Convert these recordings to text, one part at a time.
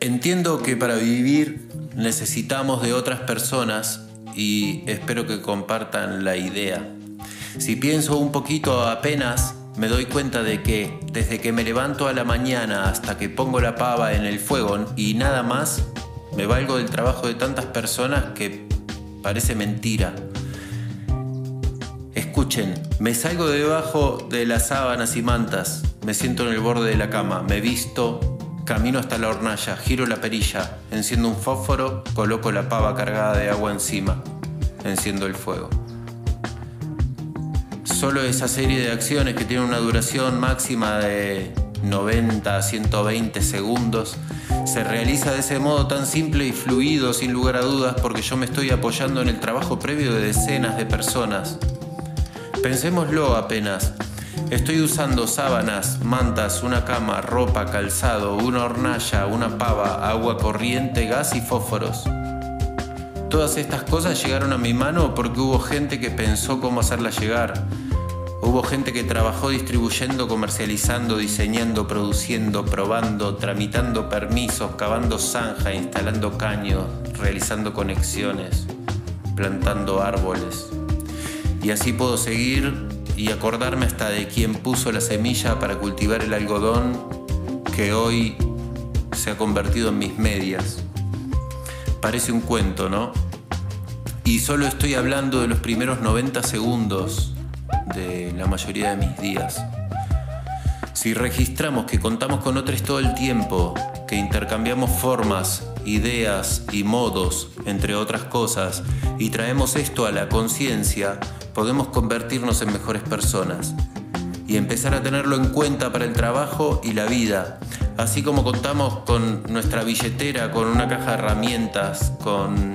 Entiendo que para vivir necesitamos de otras personas y espero que compartan la idea. Si pienso un poquito apenas, me doy cuenta de que desde que me levanto a la mañana hasta que pongo la pava en el fuego y nada más, me valgo del trabajo de tantas personas que parece mentira. Escuchen, me salgo debajo de las sábanas y mantas, me siento en el borde de la cama, me visto, Camino hasta la hornalla, giro la perilla, enciendo un fósforo, coloco la pava cargada de agua encima, enciendo el fuego. Solo esa serie de acciones que tiene una duración máxima de 90 a 120 segundos se realiza de ese modo tan simple y fluido sin lugar a dudas porque yo me estoy apoyando en el trabajo previo de decenas de personas. Pensémoslo apenas, Estoy usando sábanas, mantas, una cama, ropa, calzado, una hornalla, una pava, agua corriente, gas y fósforos. Todas estas cosas llegaron a mi mano porque hubo gente que pensó cómo hacerlas llegar. Hubo gente que trabajó distribuyendo, comercializando, diseñando, produciendo, probando, tramitando permisos, cavando zanja, instalando caños, realizando conexiones, plantando árboles. Y así puedo seguir y acordarme hasta de quien puso la semilla para cultivar el algodón que hoy se ha convertido en mis medias. Parece un cuento, ¿no? Y solo estoy hablando de los primeros 90 segundos de la mayoría de mis días. Si registramos que contamos con otros todo el tiempo, que intercambiamos formas, ideas y modos, entre otras cosas, y traemos esto a la conciencia, podemos convertirnos en mejores personas y empezar a tenerlo en cuenta para el trabajo y la vida, así como contamos con nuestra billetera, con una caja de herramientas, con,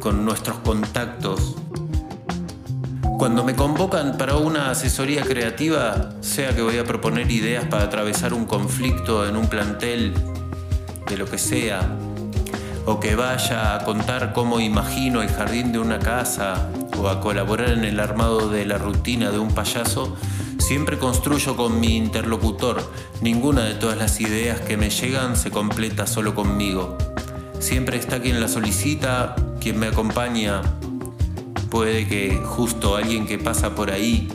con nuestros contactos. Cuando me convocan para una asesoría creativa, sea que voy a proponer ideas para atravesar un conflicto en un plantel, de lo que sea, o que vaya a contar cómo imagino el jardín de una casa, o a colaborar en el armado de la rutina de un payaso, siempre construyo con mi interlocutor. Ninguna de todas las ideas que me llegan se completa solo conmigo. Siempre está quien la solicita, quien me acompaña. Puede que justo alguien que pasa por ahí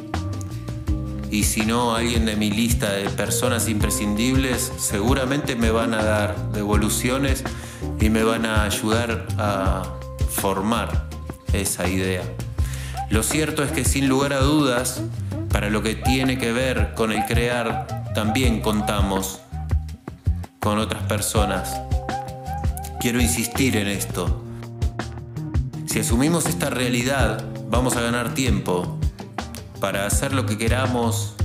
y si no alguien de mi lista de personas imprescindibles, seguramente me van a dar devoluciones y me van a ayudar a formar esa idea. Lo cierto es que sin lugar a dudas, para lo que tiene que ver con el crear, también contamos con otras personas. Quiero insistir en esto. Si asumimos esta realidad, vamos a ganar tiempo para hacer lo que queramos,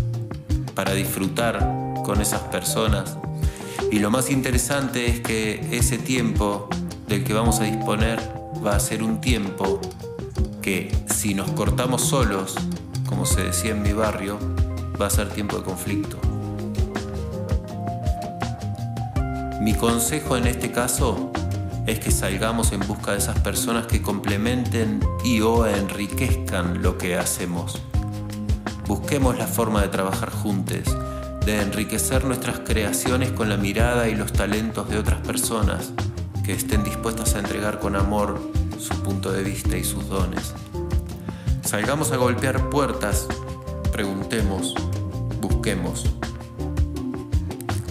para disfrutar con esas personas. Y lo más interesante es que ese tiempo del que vamos a disponer va a ser un tiempo si nos cortamos solos, como se decía en mi barrio, va a ser tiempo de conflicto. Mi consejo en este caso es que salgamos en busca de esas personas que complementen y o enriquezcan lo que hacemos. Busquemos la forma de trabajar juntos, de enriquecer nuestras creaciones con la mirada y los talentos de otras personas que estén dispuestas a entregar con amor su punto de vista y sus dones. Salgamos a golpear puertas, preguntemos, busquemos,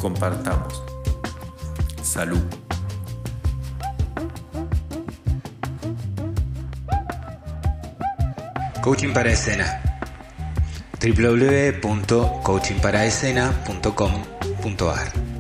compartamos. Salud. Coaching para escena www.coachingparaescena.com.ar